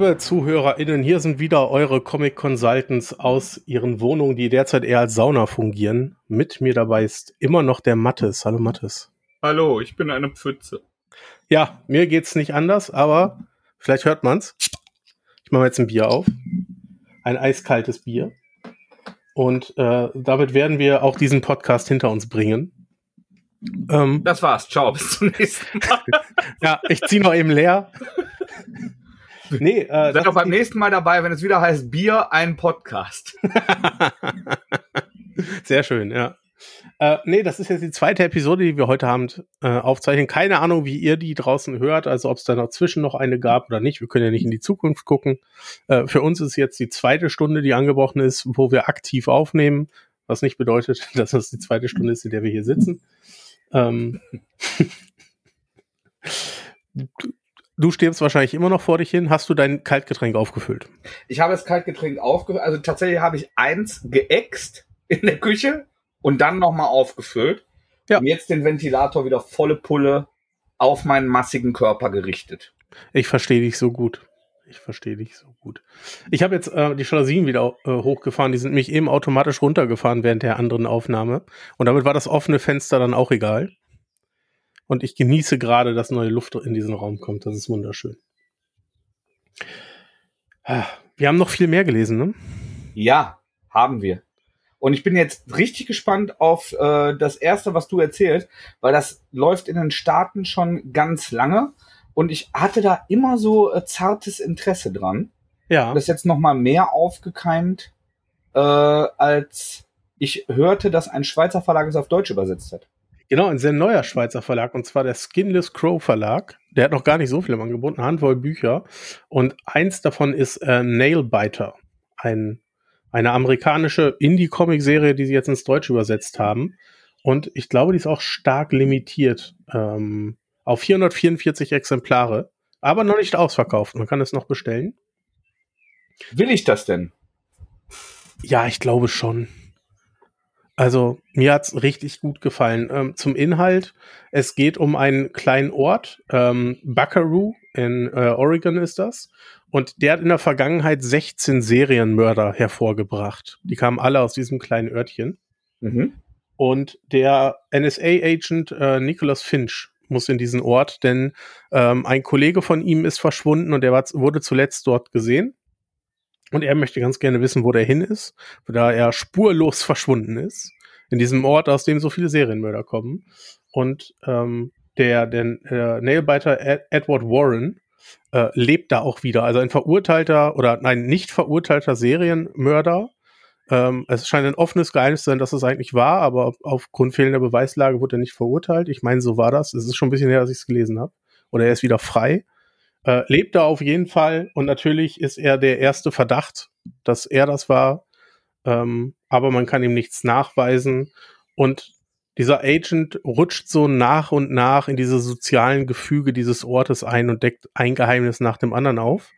Liebe ZuhörerInnen, hier sind wieder eure Comic Consultants aus ihren Wohnungen, die derzeit eher als Sauna fungieren. Mit mir dabei ist immer noch der Mattes. Hallo Mattes. Hallo, ich bin eine Pfütze. Ja, mir geht's nicht anders, aber vielleicht hört man's. Ich mache jetzt ein Bier auf. Ein eiskaltes Bier. Und äh, damit werden wir auch diesen Podcast hinter uns bringen. Ähm, das war's. Ciao, bis zum nächsten Mal. ja, ich zieh noch eben leer. Nee, äh, Seid doch beim nächsten Mal dabei, wenn es wieder heißt Bier, ein Podcast. Sehr schön, ja. Äh, nee, das ist jetzt die zweite Episode, die wir heute Abend äh, aufzeichnen. Keine Ahnung, wie ihr die draußen hört, also ob es da dazwischen noch eine gab oder nicht. Wir können ja nicht in die Zukunft gucken. Äh, für uns ist jetzt die zweite Stunde, die angebrochen ist, wo wir aktiv aufnehmen, was nicht bedeutet, dass das die zweite Stunde ist, in der wir hier sitzen. Ähm Du stirbst wahrscheinlich immer noch vor dich hin. Hast du dein Kaltgetränk aufgefüllt? Ich habe das Kaltgetränk aufgefüllt. Also tatsächlich habe ich eins geäxt in der Küche und dann nochmal aufgefüllt. Ja. Und jetzt den Ventilator wieder volle Pulle auf meinen massigen Körper gerichtet. Ich verstehe dich so gut. Ich verstehe dich so gut. Ich habe jetzt äh, die Jalousien wieder äh, hochgefahren. Die sind mich eben automatisch runtergefahren während der anderen Aufnahme. Und damit war das offene Fenster dann auch egal. Und ich genieße gerade, dass neue Luft in diesen Raum kommt. Das ist wunderschön. Ah, wir haben noch viel mehr gelesen, ne? Ja, haben wir. Und ich bin jetzt richtig gespannt auf äh, das erste, was du erzählst, weil das läuft in den Staaten schon ganz lange. Und ich hatte da immer so äh, zartes Interesse dran. Ja. Das ist jetzt noch mal mehr aufgekeimt, äh, als ich hörte, dass ein Schweizer Verlag es auf Deutsch übersetzt hat. Genau, ein sehr neuer Schweizer Verlag, und zwar der Skinless Crow Verlag. Der hat noch gar nicht so viel im Angebot, eine Handvoll Bücher. Und eins davon ist äh, Nailbiter, ein, eine amerikanische Indie-Comic-Serie, die sie jetzt ins Deutsche übersetzt haben. Und ich glaube, die ist auch stark limitiert ähm, auf 444 Exemplare, aber noch nicht ausverkauft. Man kann es noch bestellen. Will ich das denn? Ja, ich glaube schon. Also mir hat's richtig gut gefallen. Ähm, zum Inhalt, es geht um einen kleinen Ort, ähm, Buckaroo in äh, Oregon ist das. Und der hat in der Vergangenheit 16 Serienmörder hervorgebracht. Die kamen alle aus diesem kleinen Örtchen. Mhm. Und der NSA-Agent äh, Nicholas Finch muss in diesen Ort, denn ähm, ein Kollege von ihm ist verschwunden und er war, wurde zuletzt dort gesehen. Und er möchte ganz gerne wissen, wo der hin ist, da er spurlos verschwunden ist. In diesem Ort, aus dem so viele Serienmörder kommen. Und ähm, der, der äh, Nailbiter Ed Edward Warren äh, lebt da auch wieder. Also ein verurteilter oder nein, nicht verurteilter Serienmörder. Ähm, es scheint ein offenes Geheimnis zu sein, dass es eigentlich war, aber aufgrund fehlender Beweislage wurde er nicht verurteilt. Ich meine, so war das. Es ist schon ein bisschen her, dass ich es gelesen habe. Oder er ist wieder frei. Äh, lebt da auf jeden Fall und natürlich ist er der erste Verdacht, dass er das war, ähm, aber man kann ihm nichts nachweisen und dieser Agent rutscht so nach und nach in diese sozialen Gefüge dieses Ortes ein und deckt ein Geheimnis nach dem anderen auf.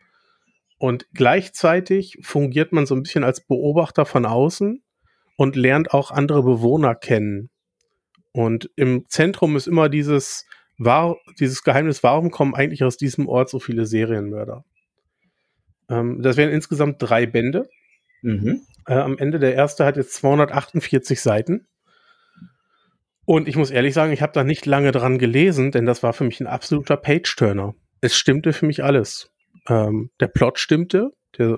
Und gleichzeitig fungiert man so ein bisschen als Beobachter von außen und lernt auch andere Bewohner kennen. Und im Zentrum ist immer dieses, war, dieses Geheimnis, warum kommen eigentlich aus diesem Ort so viele Serienmörder? Ähm, das wären insgesamt drei Bände. Mhm. Äh, am Ende der erste hat jetzt 248 Seiten. Und ich muss ehrlich sagen, ich habe da nicht lange dran gelesen, denn das war für mich ein absoluter Page-Turner. Es stimmte für mich alles. Ähm, der Plot stimmte, der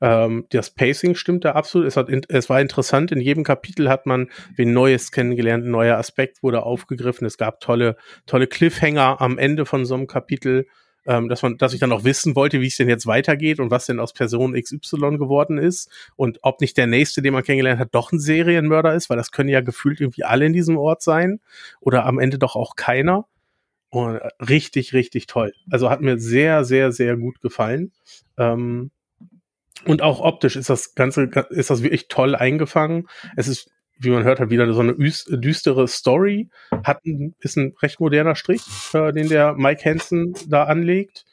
ähm, das Pacing stimmte absolut. Es, hat, es war interessant. In jedem Kapitel hat man wen Neues kennengelernt. Ein neuer Aspekt wurde aufgegriffen. Es gab tolle, tolle Cliffhanger am Ende von so einem Kapitel, ähm, dass man, dass ich dann auch wissen wollte, wie es denn jetzt weitergeht und was denn aus Person XY geworden ist und ob nicht der nächste, den man kennengelernt hat, doch ein Serienmörder ist, weil das können ja gefühlt irgendwie alle in diesem Ort sein oder am Ende doch auch keiner. Und äh, richtig, richtig toll. Also hat mir sehr, sehr, sehr gut gefallen. Ähm, und auch optisch ist das Ganze, ist das wirklich toll eingefangen. Es ist, wie man hört, halt wieder so eine düstere Story. Hat ein, ist ein recht moderner Strich, äh, den der Mike Hansen da anlegt.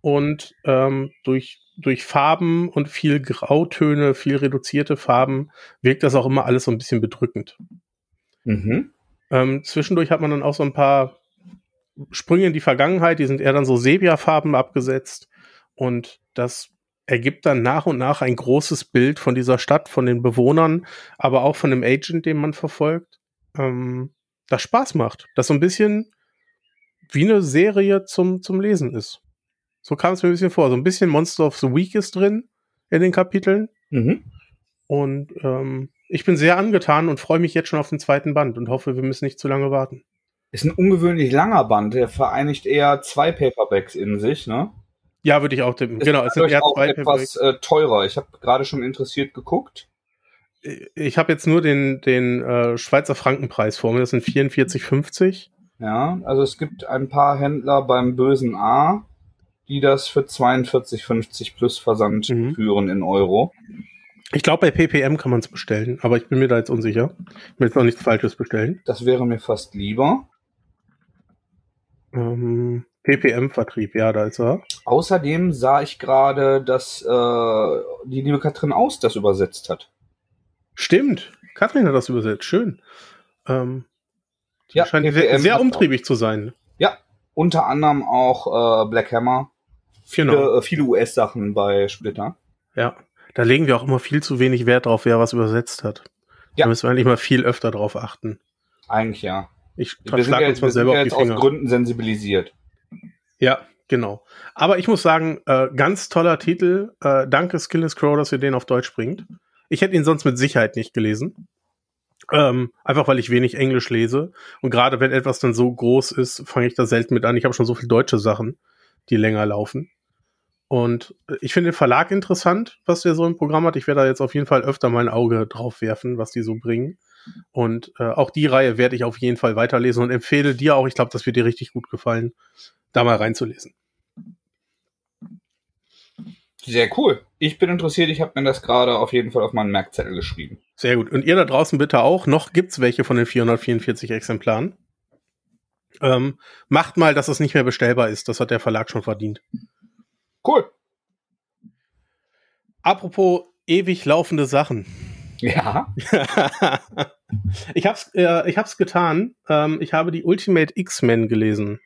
Und ähm, durch, durch Farben und viel Grautöne, viel reduzierte Farben wirkt das auch immer alles so ein bisschen bedrückend. Mhm. Ähm, zwischendurch hat man dann auch so ein paar Sprünge in die Vergangenheit, die sind eher dann so Sepia-Farben abgesetzt. Und das ergibt dann nach und nach ein großes Bild von dieser Stadt, von den Bewohnern, aber auch von dem Agent, den man verfolgt, ähm, das Spaß macht. Das so ein bisschen wie eine Serie zum, zum Lesen ist. So kam es mir ein bisschen vor. So ein bisschen Monster of the Week ist drin in den Kapiteln. Mhm. Und ähm, ich bin sehr angetan und freue mich jetzt schon auf den zweiten Band und hoffe, wir müssen nicht zu lange warten. Ist ein ungewöhnlich langer Band. Der vereinigt eher zwei Paperbacks in sich, ne? Ja, würde ich auch tippen. Ist genau, es sind eher auch zwei etwas äh, teurer. Ich habe gerade schon interessiert geguckt. Ich habe jetzt nur den, den äh, Schweizer Frankenpreis vor mir. Das sind 44,50. Ja, also es gibt ein paar Händler beim bösen A, die das für 42,50 plus Versand Mhm. führen in Euro. Ich glaube, bei PPM kann man es bestellen, aber ich bin mir da jetzt unsicher. Ich will jetzt noch nichts Falsches bestellen. Das wäre mir fast lieber. Ähm, PPM-Vertrieb, ja, da ist er. Außerdem sah ich gerade, dass äh, die liebe Katrin Aus das übersetzt hat. Stimmt. Kathrin hat das übersetzt. Schön. Ähm, Ja, scheint PPM sehr, umtriebig zu sein. Ja, unter anderem auch äh, Black Hammer. Viele, Genau. äh, viele US-Sachen bei Splitter. Ja. Da legen wir auch immer viel zu wenig Wert drauf, wer was übersetzt hat. Ja. Da müssen wir eigentlich mal viel öfter drauf achten. Eigentlich ja. Ich Wir sind ja, uns mal wir sind selber ja auf die jetzt aus. Gründen sensibilisiert. Ja, genau. Aber ich muss sagen, äh, ganz toller Titel. Äh, danke Skillness Crow, dass ihr den auf Deutsch bringt. Ich hätte ihn sonst mit Sicherheit nicht gelesen. Ähm, einfach weil ich wenig Englisch lese. Und gerade wenn etwas dann so groß ist, fange ich da selten mit an. Ich habe schon so viele deutsche Sachen, die länger laufen. Und äh, ich finde den Verlag interessant, was der so im Programm hat. Ich werde da jetzt auf jeden Fall öfter mein Auge drauf werfen, was die so bringen. Und äh, auch die Reihe werde ich auf jeden Fall weiterlesen und empfehle dir auch, ich glaube, das wird dir richtig gut gefallen, da mal reinzulesen. Sehr cool. Ich bin interessiert. Ich habe mir das gerade auf jeden Fall auf meinen Merkzettel geschrieben. Sehr gut. Und ihr da draußen bitte auch. Noch gibt's welche von den 444 Exemplaren. Ähm, macht mal, dass es nicht mehr bestellbar ist. Das hat der Verlag schon verdient. Cool. Apropos ewig laufende Sachen. Ja. ich hab's, äh, ich hab's getan. Ähm, ich habe die Ultimate X-Men gelesen.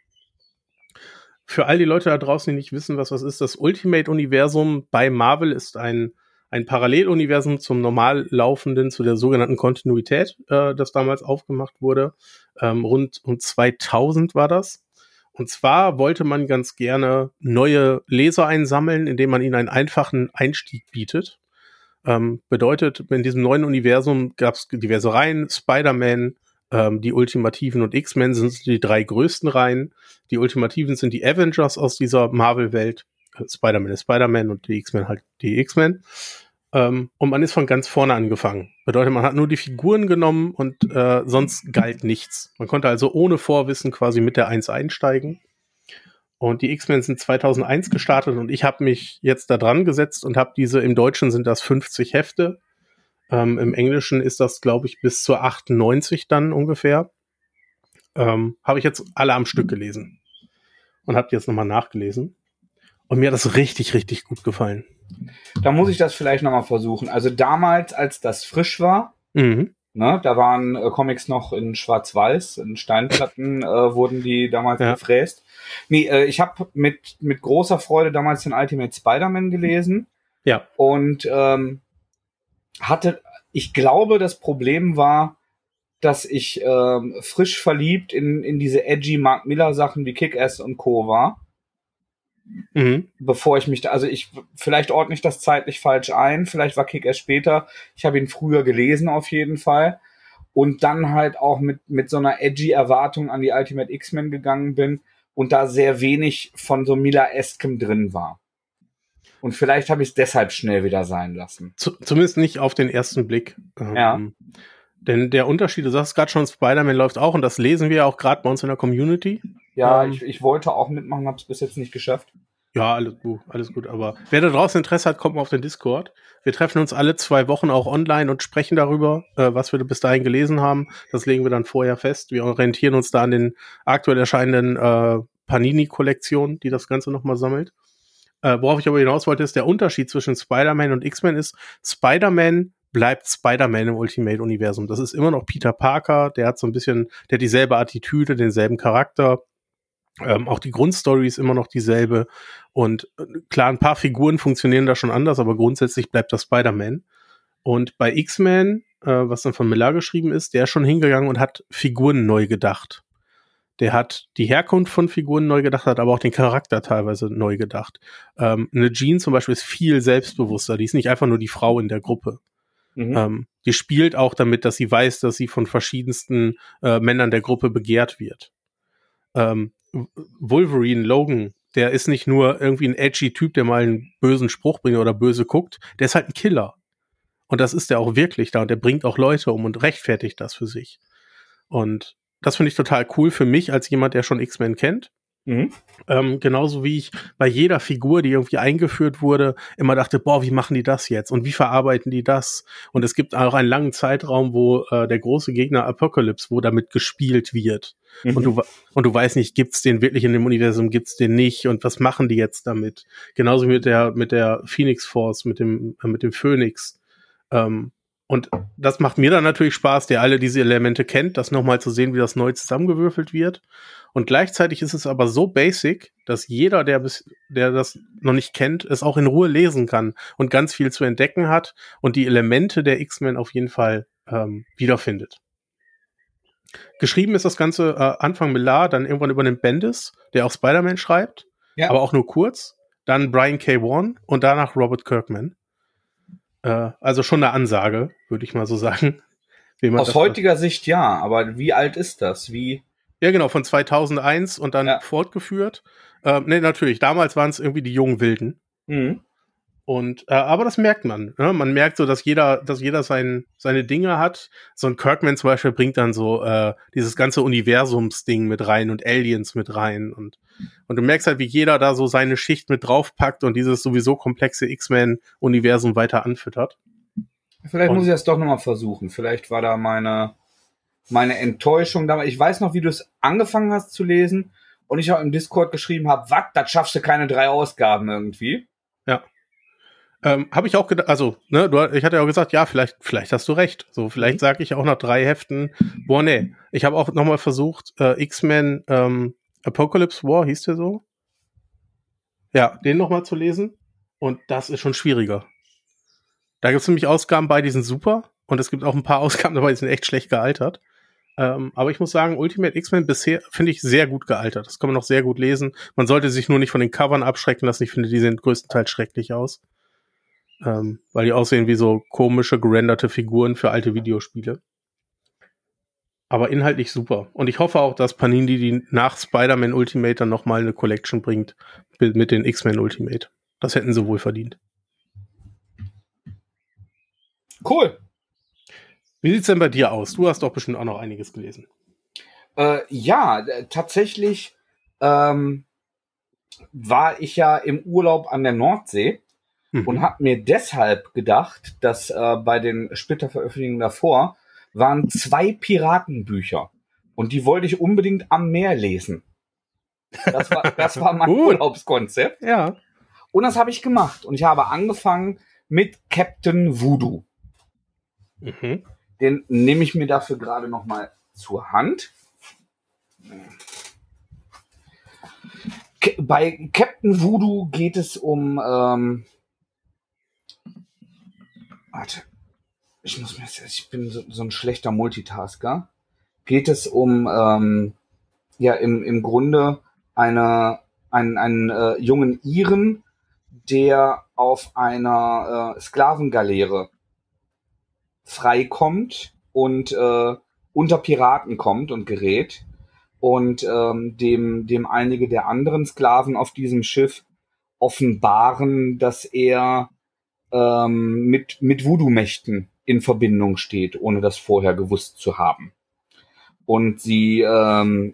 Für all die Leute da draußen, die nicht wissen, was das ist, das Ultimate-Universum bei Marvel ist ein, ein Paralleluniversum zum normal laufenden, zu der sogenannten Kontinuität, äh, das damals aufgemacht wurde. Ähm, rund um 2000 war das. Und zwar wollte man ganz gerne neue Leser einsammeln, indem man ihnen einen einfachen Einstieg bietet. Ähm, bedeutet, in diesem neuen Universum gab es diverse Reihen, Spider-Man, ähm, die Ultimativen und X-Men sind die drei größten Reihen. Die Ultimativen sind die Avengers aus dieser Marvel-Welt. Äh, Spider-Man ist Spider-Man und die X-Men halt die X-Men. Ähm, und man ist von ganz vorne angefangen. Bedeutet, man hat nur die Figuren genommen und äh, sonst galt nichts. Man konnte also ohne Vorwissen quasi mit der 1 einsteigen. Und die X-Men sind 2001 gestartet und ich habe mich jetzt da dran gesetzt und habe diese, im Deutschen sind das 50 Hefte. Ähm, Im Englischen ist das, glaube ich, bis zur 98 dann ungefähr. Ähm, habe ich jetzt alle am Stück gelesen. Und habe die jetzt nochmal nachgelesen. Und mir hat das richtig, richtig gut gefallen. Da muss ich das vielleicht nochmal versuchen. Also damals, als das frisch war, Mhm. ne, da waren äh, Comics noch in Schwarz-Weiß, in Steinplatten äh, wurden die damals Ja. gefräst. Nee, äh, ich habe mit, mit großer Freude damals den Ultimate Spider-Man gelesen. Ja. Und ähm, hatte, ich glaube, das Problem war, dass ich ähm, frisch verliebt in, in diese edgy Mark Miller Sachen wie Kick-Ass und Co. war. Mhm. bevor ich mich da, also ich, vielleicht ordne ich das zeitlich falsch ein, vielleicht war Kick erst später. Ich habe ihn früher gelesen auf jeden Fall. Und dann halt auch mit, mit so einer edgy Erwartung an die Ultimate X-Men gegangen bin und da sehr wenig von so Miller-eskem drin war. Und vielleicht habe ich es deshalb schnell wieder sein lassen. Zu, zumindest nicht auf den ersten Blick. Ähm, Ja. Denn der Unterschied, du sagst gerade schon, Spider-Man läuft auch und das lesen wir ja auch gerade bei uns in der Community. Ja, Ähm. ich, ich wollte auch mitmachen, habe es bis jetzt nicht geschafft. Ja, alles gut, alles gut. Aber wer da draußen Interesse hat, kommt mal auf den Discord. Wir treffen uns alle zwei Wochen auch online und sprechen darüber, äh, was wir bis dahin gelesen haben. Das legen wir dann vorher fest. Wir orientieren uns da an den aktuell erscheinenden äh, Panini-Kollektionen, die das Ganze nochmal sammelt. Äh, worauf ich aber hinaus wollte, ist der Unterschied zwischen Spider-Man und X-Men ist, Spider-Man bleibt Spider-Man im Ultimate-Universum. Das ist immer noch Peter Parker, der hat so ein bisschen, der hat dieselbe Attitüde, denselben Charakter. Ähm, auch die Grundstory ist immer noch dieselbe. Und äh, klar, ein paar Figuren funktionieren da schon anders, aber grundsätzlich bleibt das Spider-Man. Und bei X-Men, äh, was dann von Miller geschrieben ist, der ist schon hingegangen und hat Figuren neu gedacht. Der hat die Herkunft von Figuren neu gedacht, hat aber auch den Charakter teilweise neu gedacht. Ähm, eine Jean zum Beispiel ist viel selbstbewusster. Die ist nicht einfach nur die Frau in der Gruppe. Mhm. Ähm, die spielt auch damit, dass sie weiß, dass sie von verschiedensten äh, Männern der Gruppe begehrt wird. Ähm, Wolverine, Logan, der ist nicht nur irgendwie ein edgy Typ, der mal einen bösen Spruch bringt oder böse guckt, der ist halt ein Killer. Und das ist der auch wirklich da und der bringt auch Leute um und rechtfertigt das für sich. Und das finde ich total cool für mich als jemand, der schon X-Men kennt. Mhm. Ähm, genauso wie ich bei jeder Figur, die irgendwie eingeführt wurde, immer dachte, boah, wie machen die das jetzt und wie verarbeiten die das? Und es gibt auch einen langen Zeitraum, wo äh, der große Gegner Apocalypse, wo damit gespielt wird. Mhm. Und, du, und du weißt nicht, gibt's den wirklich in dem Universum, gibt's den nicht und was machen die jetzt damit? Genauso mit der, mit der Phoenix Force, mit dem, äh, mit dem Phoenix. Ähm, und das macht mir dann natürlich Spaß, der alle diese Elemente kennt, das nochmal zu sehen, wie das neu zusammengewürfelt wird. Und gleichzeitig ist es aber so basic, dass jeder, der, bis, der das noch nicht kennt, es auch in Ruhe lesen kann und ganz viel zu entdecken hat und die Elemente der X-Men auf jeden Fall ähm, wiederfindet. Geschrieben ist das Ganze äh, Anfang Millar, dann irgendwann über den Bendis, der auch Spider-Man schreibt, ja. aber auch nur kurz. Dann Brian K. Vaughan und danach Robert Kirkman. Äh, also schon eine Ansage, würde ich mal so sagen. Aus heutiger hat. Sicht ja, aber wie alt ist das? Wie? Ja, genau, von 2001 und dann ja. fortgeführt. Äh, ne, natürlich, damals waren es irgendwie die jungen Wilden. Mhm. Und äh, aber das merkt man. Ne? Man merkt so, dass jeder, dass jeder sein, seine Dinge hat. So ein Kirkman zum Beispiel bringt dann so äh, dieses ganze Universumsding mit rein und Aliens mit rein und und du merkst halt, wie jeder da so seine Schicht mit draufpackt und dieses sowieso komplexe X-Men-Universum weiter anfüttert. Vielleicht und muss ich das doch nochmal versuchen. Vielleicht war da meine meine Enttäuschung damals. Ich weiß noch, wie du es angefangen hast zu lesen und ich auch im Discord geschrieben habe, was, das schaffst du keine drei Ausgaben irgendwie. Ja. Ähm, habe ich auch gedacht, also, ne, du, ich hatte ja auch gesagt, ja, vielleicht, vielleicht hast du recht. So, vielleicht mhm. sage ich auch nach drei Heften, boah, nee. Ich habe auch nochmal versucht, äh, X-Men ähm, Apocalypse War, hieß der so? Ja, den nochmal zu lesen. Und das ist schon schwieriger. Da gibt es nämlich Ausgaben bei, die sind super. Und es gibt auch ein paar Ausgaben dabei, die sind echt schlecht gealtert. Ähm, aber ich muss sagen, Ultimate X-Men bisher finde ich sehr gut gealtert. Das kann man noch sehr gut lesen. Man sollte sich nur nicht von den Covern abschrecken lassen. Ich finde, die sehen größtenteils schrecklich aus. Ähm, weil die aussehen wie so komische, gerenderte Figuren für alte Videospiele. Aber inhaltlich super. Und ich hoffe auch, dass Panini die nach Spider-Man Ultimate dann nochmal eine Collection bringt mit den X-Men Ultimate. Das hätten sie wohl verdient. Cool. Wie sieht's denn bei dir aus? Du hast doch bestimmt auch noch einiges gelesen. Äh, ja, tatsächlich ähm, war ich ja im Urlaub an der Nordsee mhm. und habe mir deshalb gedacht, dass äh, bei den Splitterveröffentlichungen davor waren zwei Piratenbücher und die wollte ich unbedingt am Meer lesen. Das war, das war mein Urlaubskonzept. Ja. Und das habe ich gemacht und ich habe angefangen mit Captain Voodoo. Mhm. Den nehme ich mir dafür gerade noch mal zur Hand. Bei Captain Voodoo geht es um. Ähm, warte. Ich muss mir jetzt, ich bin so, so ein schlechter Multitasker. Geht es um ähm, ja im, im Grunde eine, einen, einen äh, jungen Iren, der auf einer äh, Sklavengaleere freikommt und äh, unter Piraten kommt und gerät und ähm, dem, dem einige der anderen Sklaven auf diesem Schiff offenbaren, dass er ähm, mit, mit Voodoo-Mächten in Verbindung steht, ohne das vorher gewusst zu haben. Und sie, ähm,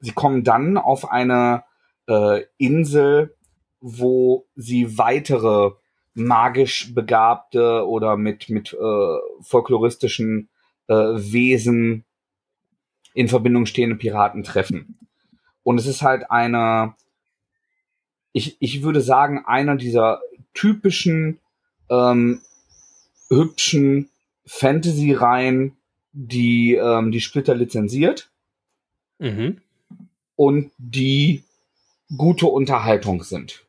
sie kommen dann auf eine äh, Insel, wo sie weitere magisch begabte oder mit, mit äh, folkloristischen äh, Wesen in Verbindung stehende Piraten treffen. Und es ist halt eine, ich, ich würde sagen, einer dieser typischen ähm, hübschen Fantasy-Reihen, die ähm, die Splitter lizenziert. Mhm. und die gute Unterhaltung sind.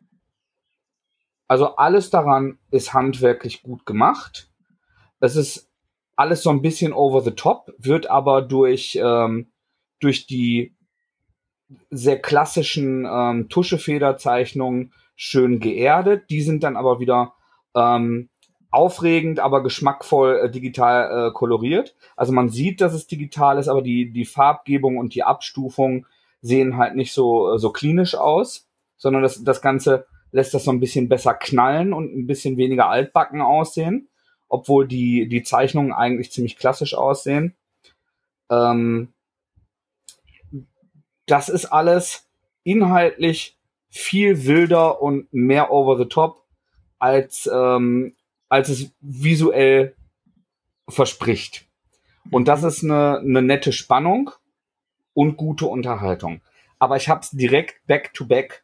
Also alles daran ist handwerklich gut gemacht. Es ist alles so ein bisschen over the top, wird aber durch, ähm, durch die sehr klassischen ähm, Tuschefederzeichnungen schön geerdet. Die sind dann aber wieder ähm, aufregend, aber geschmackvoll äh, digital äh, koloriert. Also man sieht, dass es digital ist, aber die, die Farbgebung und die Abstufung sehen halt nicht so, so klinisch aus, sondern das, das Ganze lässt das so ein bisschen besser knallen und ein bisschen weniger altbacken aussehen, obwohl die, die Zeichnungen eigentlich ziemlich klassisch aussehen. Ähm, das ist alles inhaltlich viel wilder und mehr over the top, als, ähm, als es visuell verspricht. Und das ist eine, eine nette Spannung und gute Unterhaltung. Aber ich habe es direkt back to back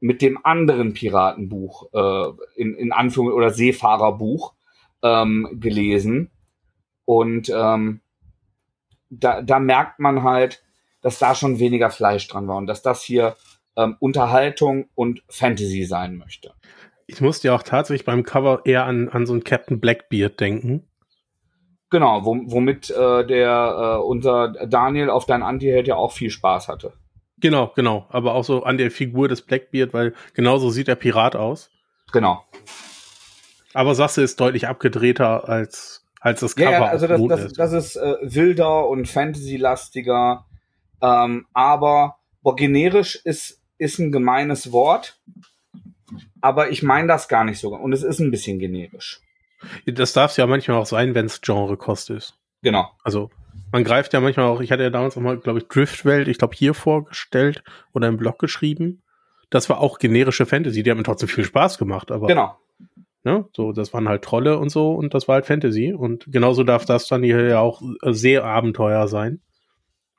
mit dem anderen Piratenbuch äh, in, in Anführung oder Seefahrerbuch ähm, gelesen. Und ähm, da, da merkt man halt, dass da schon weniger Fleisch dran war und dass das hier ähm, Unterhaltung und Fantasy sein möchte. Ich musste ja auch tatsächlich beim Cover eher an, an so einen Captain Blackbeard denken. Genau, womit äh, der äh, unser Daniel auf dein Anti-Held ja auch viel Spaß hatte. Genau, genau. Aber auch so an der Figur des Blackbeard, weil genauso sieht der Pirat aus. Genau. Aber Sasse ist deutlich abgedrehter als, als das Cover. Ja, ja also das, das, ist. das ist äh, wilder und Fantasy-lastiger. Ähm, aber boah, generisch ist, ist ein gemeines Wort. Aber ich meine das gar nicht so. Und es ist ein bisschen generisch. Das darf es ja manchmal auch sein, wenn es Genre-Kost ist. Genau. Also man greift ja manchmal auch, ich hatte ja damals auch mal, glaube ich, Driftwelt, ich glaube, hier vorgestellt oder im Blog geschrieben. Das war auch generische Fantasy, die haben mir trotzdem viel Spaß gemacht, aber. Genau. Ne, so, das waren halt Trolle und so und das war halt Fantasy. Und genauso darf das dann hier ja auch sehr Abenteuer sein.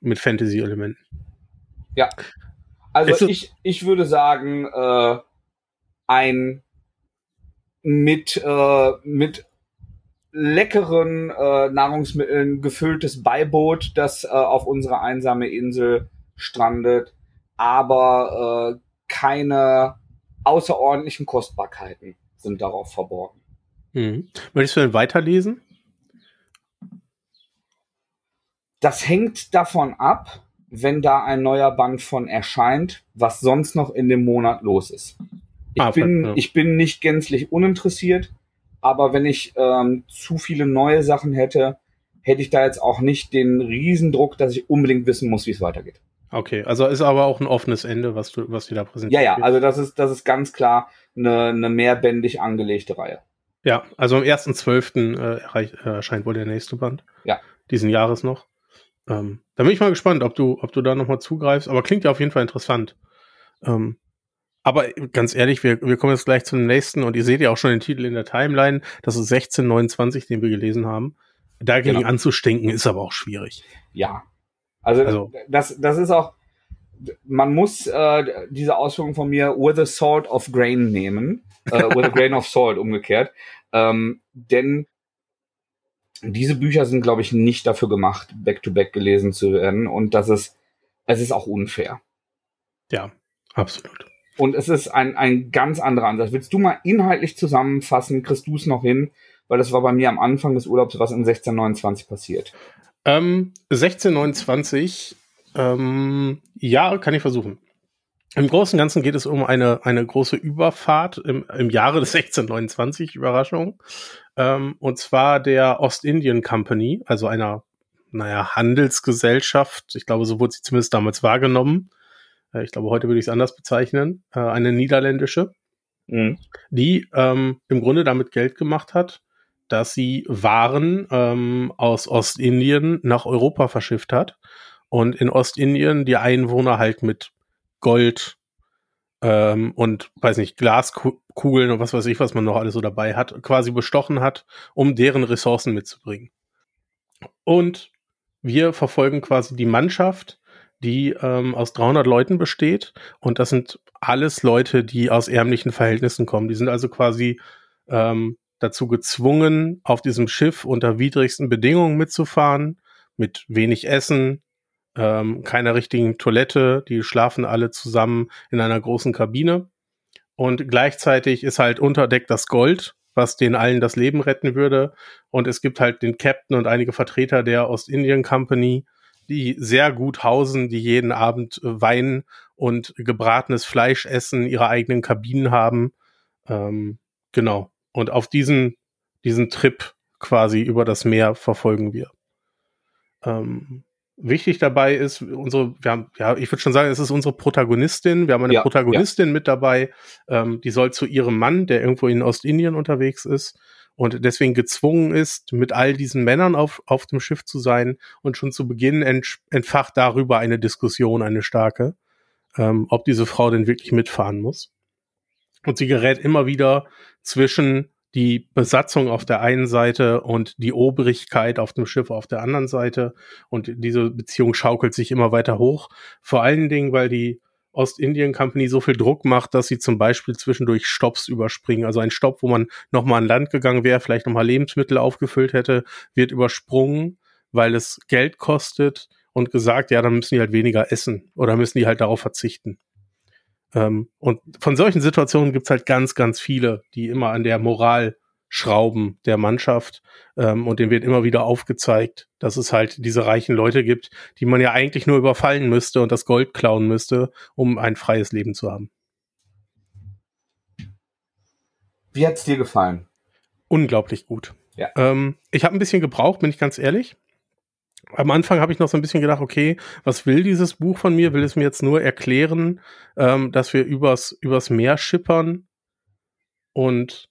Mit Fantasy-Elementen. Ja. Also ich, ich würde sagen, äh, ein mit, äh, mit leckeren äh, Nahrungsmitteln gefülltes Beiboot, das äh, auf unsere einsame Insel strandet, aber äh, keine außerordentlichen Kostbarkeiten sind darauf verborgen. Mhm. Möchtest du denn weiterlesen? Das hängt davon ab, wenn da ein neuer Band von erscheint, was sonst noch in dem Monat los ist. Ich, ah, bin, ja. ich bin nicht gänzlich uninteressiert, aber wenn ich ähm, zu viele neue Sachen hätte, hätte ich da jetzt auch nicht den Riesendruck, dass ich unbedingt wissen muss, wie es weitergeht. Okay, also ist aber auch ein offenes Ende, was du, was du da präsentierst. Ja, ja, also das ist, das ist ganz klar eine, eine mehrbändig angelegte Reihe. Ja, also am 1.12. Äh, erscheint wohl der nächste Band. Ja. Diesen Jahres noch. Ähm, da bin ich mal gespannt, ob du, ob du da nochmal zugreifst, aber klingt ja auf jeden Fall interessant. Ähm, aber ganz ehrlich, wir, wir kommen jetzt gleich zum nächsten und ihr seht ja auch schon den Titel in der Timeline. Das ist 1629, den wir gelesen haben. Dagegen genau. anzustinken ist aber auch schwierig. Ja. Also, also, das, das ist auch, man muss äh, diese Ausführung von mir with a salt of grain nehmen. Äh, with a grain of salt umgekehrt. Ähm, denn diese Bücher sind, glaube ich, nicht dafür gemacht, back-to-back -back gelesen zu werden. Und das ist, es ist auch unfair. Ja, absolut. Und es ist ein, ein ganz anderer Ansatz. Willst du mal inhaltlich zusammenfassen? Kriegst du es noch hin? Weil das war bei mir am Anfang des Urlaubs, was in 1629 passiert. Ähm, 1629, ähm, ja, kann ich versuchen. Im Großen und Ganzen geht es um eine, eine große Überfahrt im, im Jahre des 1629, Überraschung. Ähm, und zwar der Ostindien Company, also einer, naja, Handelsgesellschaft. Ich glaube, so wurde sie zumindest damals wahrgenommen äh, ich glaube, heute würde ich es anders bezeichnen, äh, eine niederländische, mhm. die ähm, im Grunde damit Geld gemacht hat, dass sie Waren ähm, aus Ostindien nach Europa verschifft hat und in Ostindien die Einwohner halt mit Gold ähm, und weiß nicht, Glaskugeln und was weiß ich, was man noch alles so dabei hat, quasi bestochen hat, um deren Ressourcen mitzubringen. Und wir verfolgen quasi die Mannschaft, die ähm, aus 300 Leuten besteht. Und das sind alles Leute, die aus ärmlichen Verhältnissen kommen. Die sind also quasi ähm, dazu gezwungen, auf diesem Schiff unter widrigsten Bedingungen mitzufahren, mit wenig Essen, ähm, keiner richtigen Toilette, die schlafen alle zusammen in einer großen Kabine. Und gleichzeitig ist halt unter Deck das Gold, was den allen das Leben retten würde. Und es gibt halt den Captain und einige Vertreter der Ostindien Company, die sehr gut hausen, die jeden Abend Wein und gebratenes Fleisch essen, ihre eigenen Kabinen haben. Ähm, genau. Und auf diesen, diesen Trip quasi über das Meer verfolgen wir. Ähm, wichtig dabei ist, unsere, wir haben, ja, ich würde schon sagen, es ist unsere Protagonistin. Wir haben eine ja, Protagonistin ja. mit dabei, ähm, die soll zu ihrem Mann, der irgendwo in Ostindien unterwegs ist und deswegen gezwungen ist, mit all diesen Männern auf, auf dem Schiff zu sein und schon zu Beginn entfacht darüber eine Diskussion, eine starke, ähm, ob diese Frau denn wirklich mitfahren muss. Und sie gerät immer wieder zwischen die Besatzung auf der einen Seite und die Obrigkeit auf dem Schiff auf der anderen Seite. Und diese Beziehung schaukelt sich immer weiter hoch. Vor allen Dingen, weil die Ostindien Company so viel Druck macht, dass sie zum Beispiel zwischendurch Stops überspringen. Also ein Stopp, wo man nochmal an Land gegangen wäre, vielleicht nochmal Lebensmittel aufgefüllt hätte, wird übersprungen, weil es Geld kostet und gesagt, ja, dann müssen die halt weniger essen oder müssen die halt darauf verzichten. Ähm, und von solchen Situationen gibt's halt ganz, ganz viele, die immer an der Moral schrauben der Mannschaft. Ähm, und dem wird immer wieder aufgezeigt, dass es halt diese reichen Leute gibt, die man ja eigentlich nur überfallen müsste und das Gold klauen müsste, um ein freies Leben zu haben. Wie hat's dir gefallen? Unglaublich gut. Ja. Ähm, ich habe ein bisschen gebraucht, bin ich ganz ehrlich am Anfang habe ich noch so ein bisschen gedacht, okay, was will dieses Buch von mir? Will es mir jetzt nur erklären, ähm, dass wir übers, übers Meer schippern und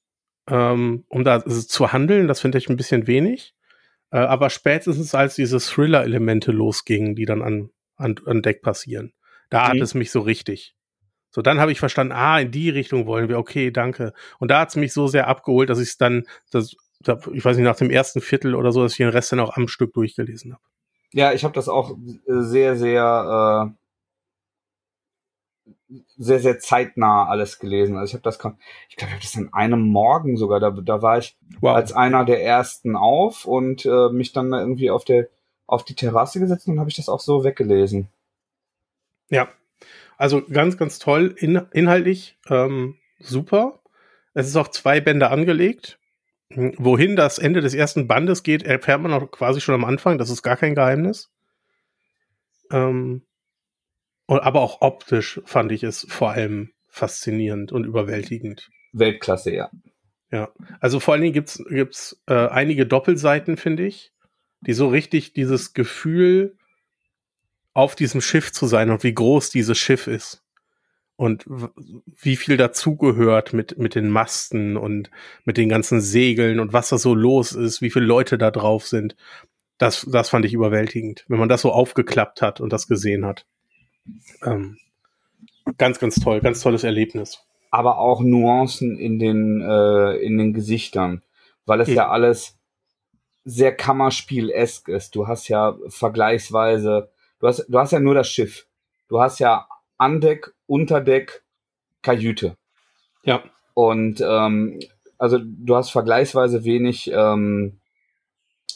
ähm, um da zu handeln, das finde ich ein bisschen wenig. Äh, aber spätestens als diese Thriller-Elemente losgingen, die dann an, an, an Deck passieren, da mhm. hat es mich so richtig. So, dann habe ich verstanden, ah, in die Richtung wollen wir, okay, danke. Und da hat es mich so sehr abgeholt, dass ich es dann, das ich weiß nicht, nach dem ersten Viertel oder so, dass ich den Rest dann auch am Stück durchgelesen habe. Ja, ich habe das auch sehr, sehr, äh, sehr, sehr zeitnah alles gelesen. Also ich habe das, ich glaube, ich habe das an einem Morgen sogar, da, da war ich wow. als einer der ersten auf und äh, mich dann irgendwie auf der auf die Terrasse gesetzt und habe ich das auch so weggelesen. Ja, also ganz, ganz toll, in, inhaltlich ähm, super. Es ist auch zwei Bände angelegt. Wohin das Ende des ersten Bandes geht, erfährt man auch quasi schon am Anfang. Das ist gar kein Geheimnis. Ähm, aber auch optisch fand ich es vor allem faszinierend und überwältigend. Weltklasse, ja. Ja, also vor allen Dingen gibt's gibt's äh, einige Doppelseiten, finde ich, die so richtig dieses Gefühl auf diesem Schiff zu sein und wie groß dieses Schiff ist und wie viel dazugehört mit, mit den Masten und mit den ganzen Segeln und was da so los ist, wie viele Leute da drauf sind. Das, das fand ich überwältigend, wenn man das so aufgeklappt hat und das gesehen hat. Ähm, ganz, ganz toll, ganz tolles Erlebnis. Aber auch Nuancen in den, äh, in den Gesichtern, weil es ja, ja alles sehr Kammerspiel-esk ist. Du hast ja vergleichsweise, du hast, du hast ja nur das Schiff. Du hast ja Andeck, Unterdeck, Kajüte. Ja. Und ähm, also du hast vergleichsweise wenig, ähm,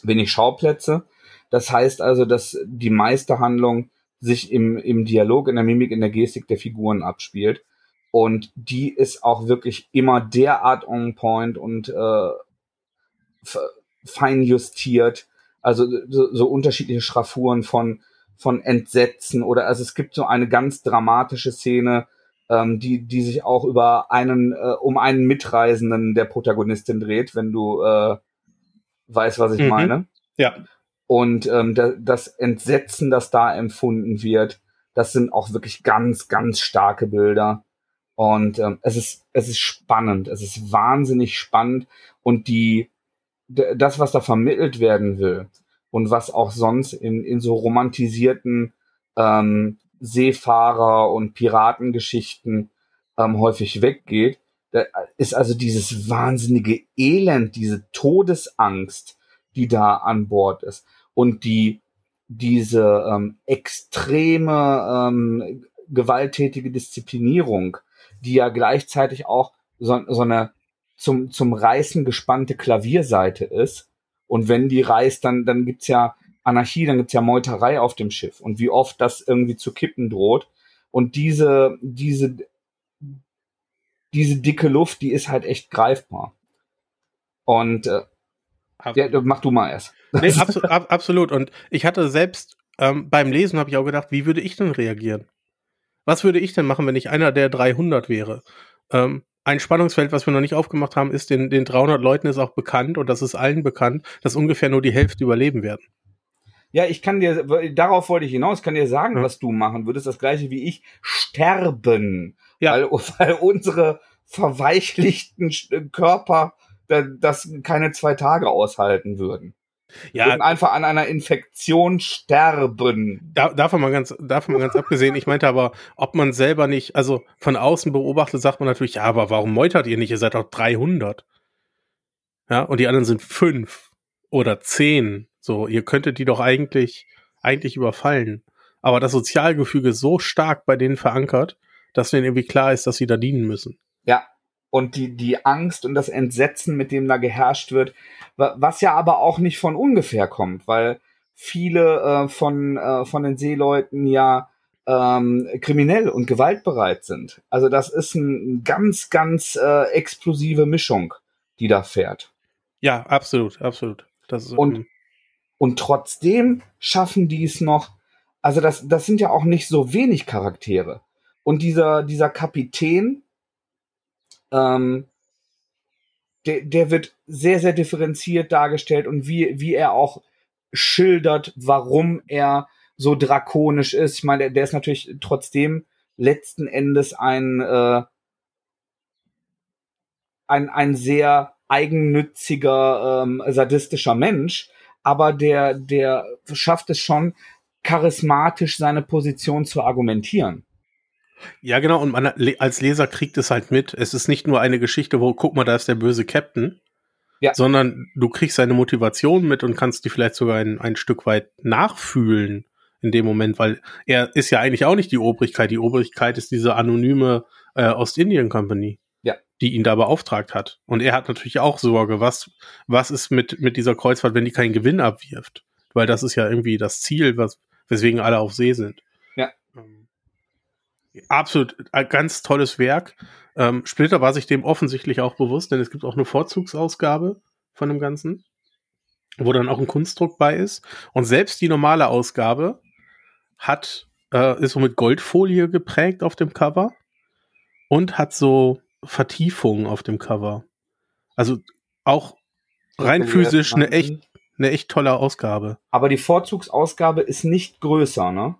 wenig Schauplätze. Das heißt also, dass die meiste Handlung sich im, im Dialog, in der Mimik, in der Gestik der Figuren abspielt. Und die ist auch wirklich immer derart on point und äh, fein justiert. Also so, so unterschiedliche Schraffuren von von Entsetzen oder also es gibt so eine ganz dramatische Szene, ähm, die, die sich auch über einen, äh, um einen Mitreisenden der Protagonistin dreht, wenn du äh, weißt, was ich mhm. meine. Ja. Und ähm, da, das Entsetzen, das da empfunden wird, das sind auch wirklich ganz, ganz starke Bilder. Und ähm, es ist, es ist spannend, es ist wahnsinnig spannend und die, das, was da vermittelt werden will, und was auch sonst in, in so romantisierten ähm, Seefahrer- und Piratengeschichten ähm, häufig weggeht. Da ist also dieses wahnsinnige Elend, diese Todesangst, die da an Bord ist. Und die, diese ähm, extreme ähm, gewalttätige Disziplinierung, die ja gleichzeitig auch so, so eine zum, zum Reißen gespannte Klavierseite ist, und wenn die reist, dann, dann gibt's ja Anarchie, dann gibt's ja Meuterei auf dem Schiff und wie oft das irgendwie zu kippen droht. Und diese, diese, diese dicke Luft, die ist halt echt greifbar. Und äh, ja, mach du mal erst. Nee, absolut, ab, absolut. Und ich hatte selbst ähm, beim Lesen habe ich auch gedacht, wie würde ich denn reagieren? Was würde ich denn machen, wenn ich einer der 300 wäre? Ähm, ein Spannungsfeld, was wir noch nicht aufgemacht haben, ist, den, den 300 Leuten ist auch bekannt und das ist allen bekannt, dass ungefähr nur die Hälfte überleben werden. Ja, ich kann dir, darauf wollte ich hinaus, kann dir sagen, ja. was du machen würdest, das gleiche wie ich, sterben. Ja. Weil, weil unsere verweichlichten Körper das keine zwei Tage aushalten würden. Ja. Würden einfach an einer Infektion sterben. Da, davon mal ganz, davon mal ganz abgesehen. Ich meinte aber, ob man selber nicht, also von außen beobachtet, sagt man natürlich, ja, aber warum meutert ihr nicht? Ihr seid doch 300. Ja, und die anderen sind fünf oder zehn. So, ihr könntet die doch eigentlich, eigentlich überfallen. Aber das Sozialgefüge ist so stark bei denen verankert, dass denen irgendwie klar ist, dass sie da dienen müssen. Ja, und die, die Angst und das Entsetzen, mit dem da geherrscht wird, was ja aber auch nicht von ungefähr kommt, weil viele äh, von, äh, von den Seeleuten ja ähm, kriminell und gewaltbereit sind. Also das ist eine ganz, ganz äh, explosive Mischung, die da fährt. Ja, absolut, absolut. Ist, und, und trotzdem schaffen die es noch, also das, das sind ja auch nicht so wenig Charaktere. Und dieser, dieser Kapitän, ähm, der, der wird sehr, sehr differenziert dargestellt und wie, wie er auch schildert, warum er so drakonisch ist. Ich meine, der, der ist natürlich trotzdem letzten Endes ein, äh, ein, ein sehr eigennütziger, ähm, sadistischer Mensch, aber der, der schafft es schon, charismatisch seine Position zu argumentieren. Ja, genau, und man als Leser kriegt es halt mit. Es ist nicht nur eine Geschichte, wo, guck mal, da ist der böse Captain, ja. sondern du kriegst seine Motivation mit und kannst die vielleicht sogar ein, ein Stück weit nachfühlen in dem Moment, weil er ist ja eigentlich auch nicht die Obrigkeit. Die Obrigkeit ist diese anonyme äh, Ostindien Company, ja. die ihn da beauftragt hat. Und er hat natürlich auch Sorge, was, was ist mit, mit dieser Kreuzfahrt, wenn die keinen Gewinn abwirft? Weil das ist ja irgendwie das Ziel, was, weswegen alle auf See sind. Absolut ein ganz tolles Werk. Ähm, Splitter war sich dem offensichtlich auch bewusst, denn es gibt auch eine Vorzugsausgabe von dem Ganzen, wo dann auch ein Kunstdruck bei ist. Und selbst die normale Ausgabe hat, äh, ist so mit Goldfolie geprägt auf dem Cover und hat so Vertiefungen auf dem Cover. Also auch rein physisch eine echt, eine echt tolle Ausgabe. Aber die Vorzugsausgabe ist nicht größer, ne?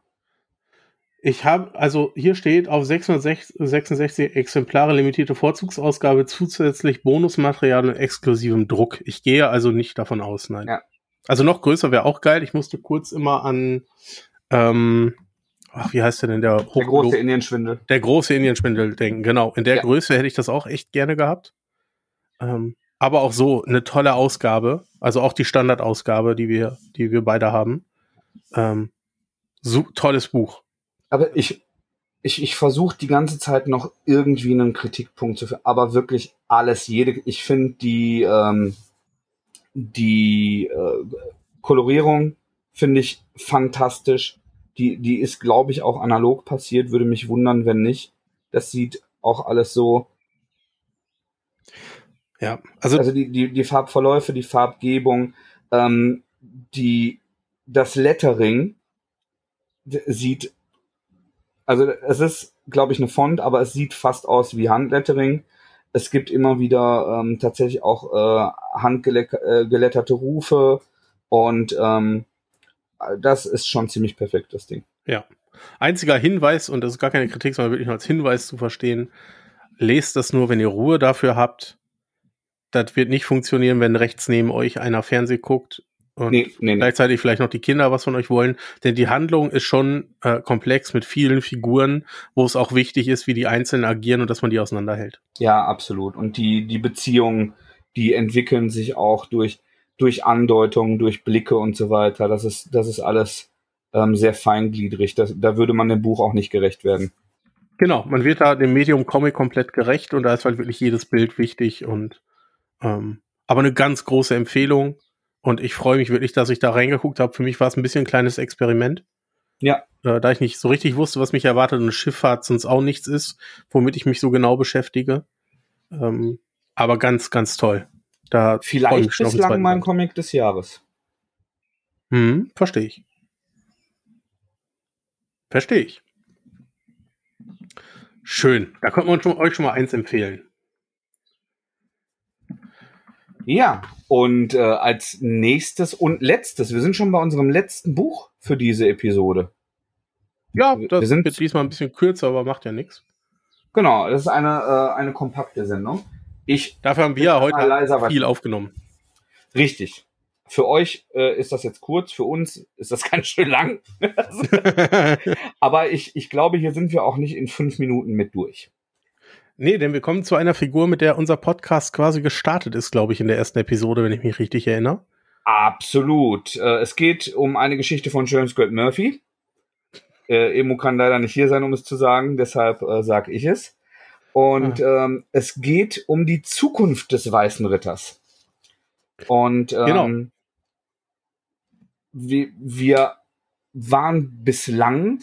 Ich habe, also hier steht auf 666 Exemplare limitierte Vorzugsausgabe zusätzlich Bonusmaterial und exklusivem Druck. Ich gehe also nicht davon aus, nein. Ja. Also noch größer wäre auch geil. Ich musste kurz immer an, ähm, ach, wie heißt der denn der? Hochlo der große Indienschwindel. Der große Indienschwindel denken, genau. In der ja. Größe hätte ich das auch echt gerne gehabt. Ähm, aber auch so eine tolle Ausgabe. Also auch die Standardausgabe, die wir, die wir beide haben. Ähm, so, tolles Buch. Aber ich, ich, ich versuche die ganze Zeit noch irgendwie einen Kritikpunkt zu finden, aber wirklich alles, jede, ich finde die, ähm, die äh, Kolorierung finde ich fantastisch. Die, die ist, glaube ich, auch analog passiert, würde mich wundern, wenn nicht. Das sieht auch alles so. Ja, also, also die, die, die Farbverläufe, die Farbgebung, ähm, die, das Lettering sieht also es ist, glaube ich, eine Font, aber es sieht fast aus wie Handlettering. Es gibt immer wieder ähm, tatsächlich auch äh, handgeletterte äh, Rufe und ähm, das ist schon ziemlich perfekt, das Ding. Ja. Einziger Hinweis, und das ist gar keine Kritik, sondern wirklich nur als Hinweis zu verstehen, lest das nur, wenn ihr Ruhe dafür habt. Das wird nicht funktionieren, wenn rechts neben euch einer Fernseh guckt und nee, nee, gleichzeitig vielleicht noch die Kinder was von euch wollen. Denn die Handlung ist schon äh, komplex mit vielen Figuren, wo es auch wichtig ist, wie die Einzelnen agieren und dass man die auseinanderhält. Ja, absolut. Und die, die Beziehungen, die entwickeln sich auch durch, durch Andeutungen, durch Blicke und so weiter. Das ist, das ist alles ähm, sehr feingliedrig. Das, da würde man dem Buch auch nicht gerecht werden. Genau, man wird da dem Medium Comic komplett gerecht und da ist halt wirklich jedes Bild wichtig und ähm, aber eine ganz große Empfehlung Und ich freue mich wirklich, dass ich da reingeguckt habe. Für mich war es ein bisschen ein kleines Experiment. Ja. Äh, da ich nicht so richtig wusste, was mich erwartet und Schifffahrt sonst auch nichts ist, womit ich mich so genau beschäftige. Ähm, aber ganz, ganz toll. Da Vielleicht bislang mein Comic des Jahres. Hm, verstehe ich. Verstehe ich. Schön. Da könnte man euch schon mal eins empfehlen. Ja, und äh, als nächstes und letztes, wir sind schon bei unserem letzten Buch für diese Episode. Ja, das wir sind, wird diesmal ein bisschen kürzer, aber macht ja nichts. Genau, das ist eine, äh, eine kompakte Sendung. Ich Dafür haben wir ja heute viel aufgenommen. Richtig. Für euch äh, ist das jetzt kurz, für uns ist das ganz schön lang. aber ich, ich glaube, hier sind wir auch nicht in fünf Minuten mit durch. Nee, denn wir kommen zu einer Figur, mit der unser Podcast quasi gestartet ist, glaube ich, in der ersten Episode, wenn ich mich richtig erinnere. Absolut. Äh, es geht um eine Geschichte von James Grant Murphy. Äh, Emo kann leider nicht hier sein, um es zu sagen, deshalb äh, sage ich es. Und ah. ähm, es geht um die Zukunft des Weißen Ritters. Und ähm, genau. wir, wir waren bislang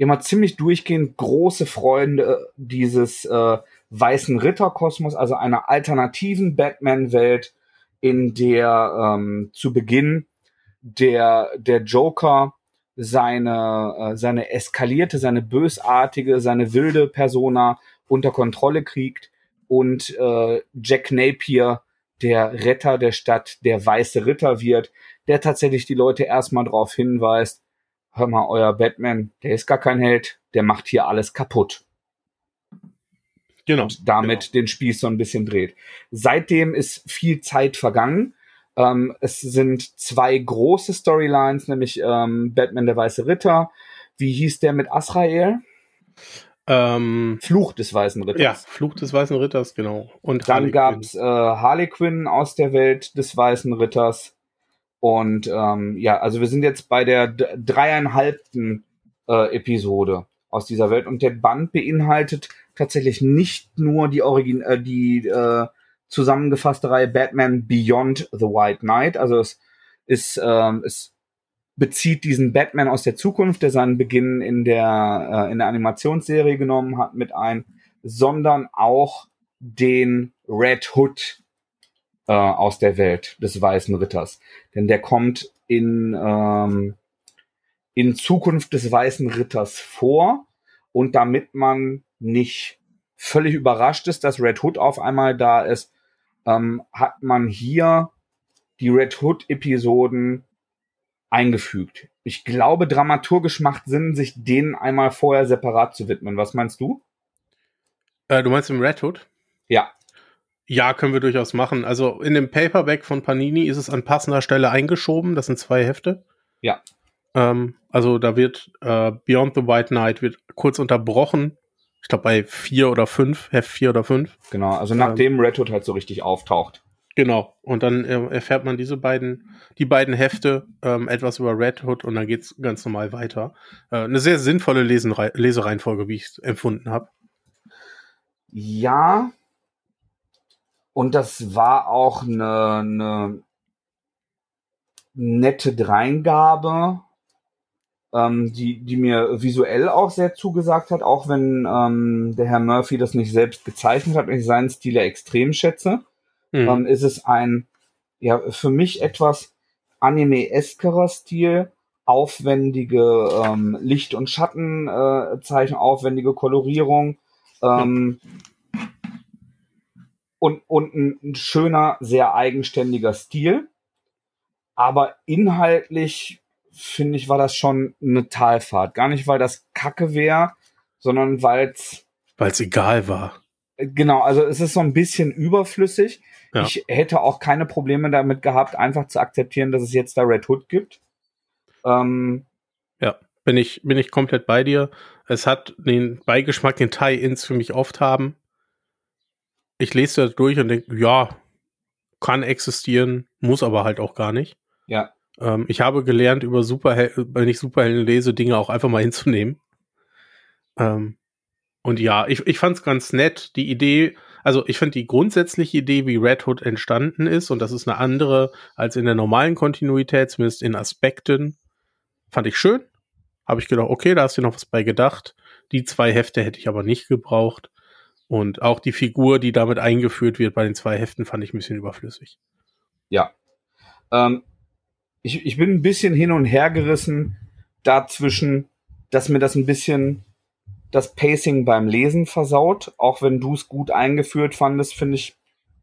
immer ziemlich durchgehend große Freunde dieses äh, weißen Ritterkosmos, also einer alternativen Batman-Welt, in der ähm, zu Beginn der, der Joker seine, äh, seine eskalierte, seine bösartige, seine wilde Persona unter Kontrolle kriegt und äh, Jack Napier, der Retter der Stadt, der weiße Ritter wird, der tatsächlich die Leute erstmal darauf hinweist, hör mal, euer Batman, der ist gar kein Held, der macht hier alles kaputt. Genau. Und damit genau. den Spieß so ein bisschen dreht. Seitdem ist viel Zeit vergangen. Ähm, es sind zwei große Storylines, nämlich ähm, Batman der Weiße Ritter. Wie hieß der mit Azrael? Ähm, Fluch des Weißen Ritters. Ja, Fluch des Weißen Ritters, genau. Und dann gab es äh, Harley Quinn aus der Welt des Weißen Ritters. Und ähm, ja, also wir sind jetzt bei der dreieinhalbten äh, Episode aus dieser Welt. Und der Band beinhaltet tatsächlich nicht nur die Origin äh, die äh, zusammengefasste Reihe Batman Beyond the White Knight, also es ist ähm, es bezieht diesen Batman aus der Zukunft, der seinen Beginn in der äh, in der Animationsserie genommen hat mit ein, sondern auch den Red Hood äh, aus der Welt des Weißen Ritters. Denn der kommt in, ähm, in Zukunft des Weißen Ritters vor. Und damit man nicht völlig überrascht ist, dass Red Hood auf einmal da ist, ähm, hat man hier die Red Hood-Episoden eingefügt. Ich glaube, dramaturgisch macht Sinn, sich denen einmal vorher separat zu widmen. Was meinst du? Äh, du meinst im Red Hood? Ja. Ja, können wir durchaus machen. Also in dem Paperback von Panini ist es an passender Stelle eingeschoben. Das sind zwei Hefte. Ja. Ähm, also da wird äh, Beyond the White Knight wird kurz unterbrochen. Ich glaube bei vier oder fünf, Heft vier oder fünf. Genau, also nachdem ähm, Red Hood halt so richtig auftaucht. Genau. Und dann äh, erfährt man diese beiden, die beiden Hefte ähm, etwas über Red Hood und dann geht's ganz normal weiter. Äh, eine sehr sinnvolle Lesenrei Lesereihenfolge, wie ich es empfunden habe. Ja, und das war auch eine, eine nette Dreingabe, ähm, die, die mir visuell auch sehr zugesagt hat, auch wenn ähm, der Herr Murphy das nicht selbst gezeichnet hat und ich seinen Stil ja extrem schätze, mhm. ähm, ist es ein, ja, für mich etwas anime-eskerer Stil, aufwendige ähm, Licht- und Schattenzeichen, äh, aufwendige Kolorierung. Ähm, ja und, und ein, ein schöner, sehr eigenständiger Stil. Aber inhaltlich, finde ich, war das schon eine Talfahrt. Gar nicht, weil das Kacke wäre, sondern weil es. Weil es egal war. Genau, also es ist so ein bisschen überflüssig. Ja. Ich hätte auch keine Probleme damit gehabt, einfach zu akzeptieren, dass es jetzt da Red Hood gibt. Ähm, ja, bin ich, bin ich komplett bei dir. Es hat den Beigeschmack, den Tie-Ins für mich oft haben ich lese das durch und denke, ja, kann existieren, muss aber halt auch gar nicht. Ja. Ähm, ich habe gelernt, über Superhelden, wenn ich Superhelden lese, Dinge auch einfach mal hinzunehmen. Ähm, und ja, ich, ich fand es ganz nett. Die Idee, also ich finde die grundsätzliche Idee, wie Red Hood entstanden ist, und das ist eine andere als in der normalen Kontinuität, zumindest in Aspekten, fand ich schön. Habe ich gedacht, okay, da hast du noch was bei gedacht. Die zwei Hefte hätte ich aber nicht gebraucht. Und auch die Figur, die damit eingeführt wird bei den zwei Heften, fand ich ein bisschen überflüssig. Ja. Ähm, ich, ich bin ein bisschen hin und her gerissen dazwischen, dass mir das ein bisschen das Pacing beim Lesen versaut. Auch wenn du es gut eingeführt fandest, finde ich,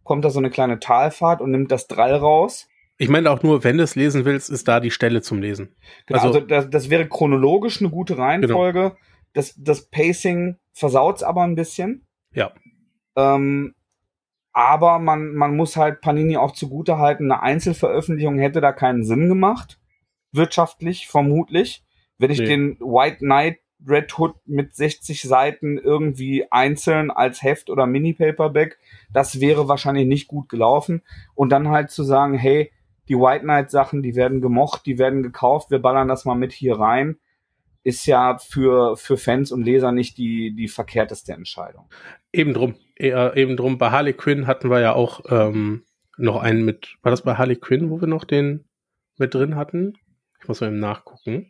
kommt da so eine kleine Talfahrt und nimmt das Drall raus. Ich meine auch nur, wenn du es lesen willst, ist da die Stelle zum Lesen. Genau, also, also das, das, wäre chronologisch eine gute Reihenfolge. Genau. Das, das Pacing versaut es aber ein bisschen. Ja. Ähm, aber man, man muss halt Panini auch zugute halten, eine Einzelveröffentlichung hätte da keinen Sinn gemacht. Wirtschaftlich, vermutlich. Wenn ich nee. den White Knight Red Hood mit 60 Seiten irgendwie einzeln als Heft oder Mini-Paperback, das wäre wahrscheinlich nicht gut gelaufen. Und dann halt zu sagen, hey, die White Knight Sachen, die werden gemocht, die werden gekauft, wir ballern das mal mit hier rein, ist ja für, für Fans und Leser nicht die, die verkehrteste Entscheidung. Eben drum, äh, eben drum. Bei Harley Quinn hatten wir ja auch ähm, noch einen mit, war das bei Harley Quinn, wo wir noch den mit drin hatten? Ich muss mal eben nachgucken.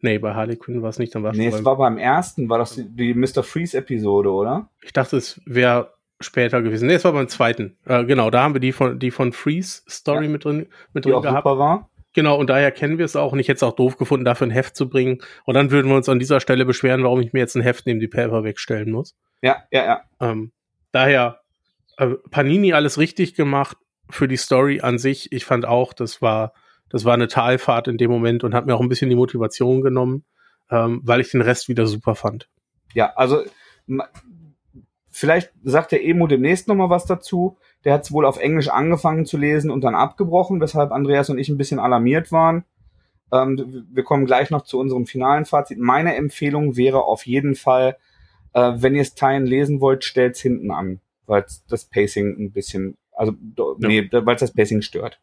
Nee, bei Harley Quinn war es nicht. Dann war nee, es war beim ersten, war das die, die Mr. Freeze-Episode, oder? Ich dachte, es wäre später gewesen. Nee, es war beim zweiten. Äh, genau, da haben wir die von, die von Freeze Story ja. mit drin, mit die drin auch gehabt. Super war. Genau, und daher kennen wir es auch. Und ich hätte es auch doof gefunden, dafür ein Heft zu bringen. Und dann würden wir uns an dieser Stelle beschweren, warum ich mir jetzt ein Heft neben die Paper wegstellen muss. Ja, ja, ja. Ähm, daher, äh, Panini alles richtig gemacht für die Story an sich. Ich fand auch, das war das war eine Talfahrt in dem Moment und hat mir auch ein bisschen die Motivation genommen, ähm, weil ich den Rest wieder super fand. Ja, also vielleicht sagt der Emo demnächst nochmal was dazu. Der hat es wohl auf Englisch angefangen zu lesen und dann abgebrochen, weshalb Andreas und ich ein bisschen alarmiert waren. Ähm, wir kommen gleich noch zu unserem finalen Fazit. Meine Empfehlung wäre auf jeden Fall, äh, wenn ihr es teilen lesen wollt, stellt es hinten an, weil das Pacing ein bisschen, also ja. nee, weil es das Pacing stört.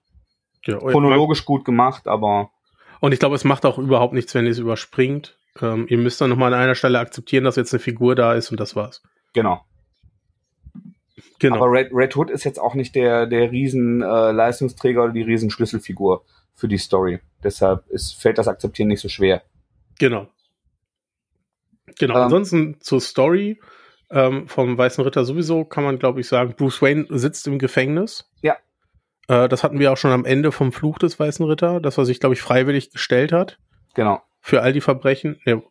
Ja, Chronologisch gut gemacht, aber. Und ich glaube, es macht auch überhaupt nichts, wenn ihr es überspringt. Ähm, ihr müsst dann nochmal an einer Stelle akzeptieren, dass jetzt eine Figur da ist und das war's. Genau. Genau. Aber Red, Red Hood ist jetzt auch nicht der, der riesen äh, Leistungsträger oder die riesen Schlüsselfigur für die Story. Deshalb ist, fällt das Akzeptieren nicht so schwer. Genau. Genau. Ähm, Ansonsten zur Story ähm, vom Weißen Ritter sowieso kann man, glaube ich, sagen, Bruce Wayne sitzt im Gefängnis. Ja. Äh, das hatten wir auch schon am Ende vom Fluch des Weißen Ritter, dass er sich, glaube ich, freiwillig gestellt hat. Genau. Für all die Verbrechen. Ja,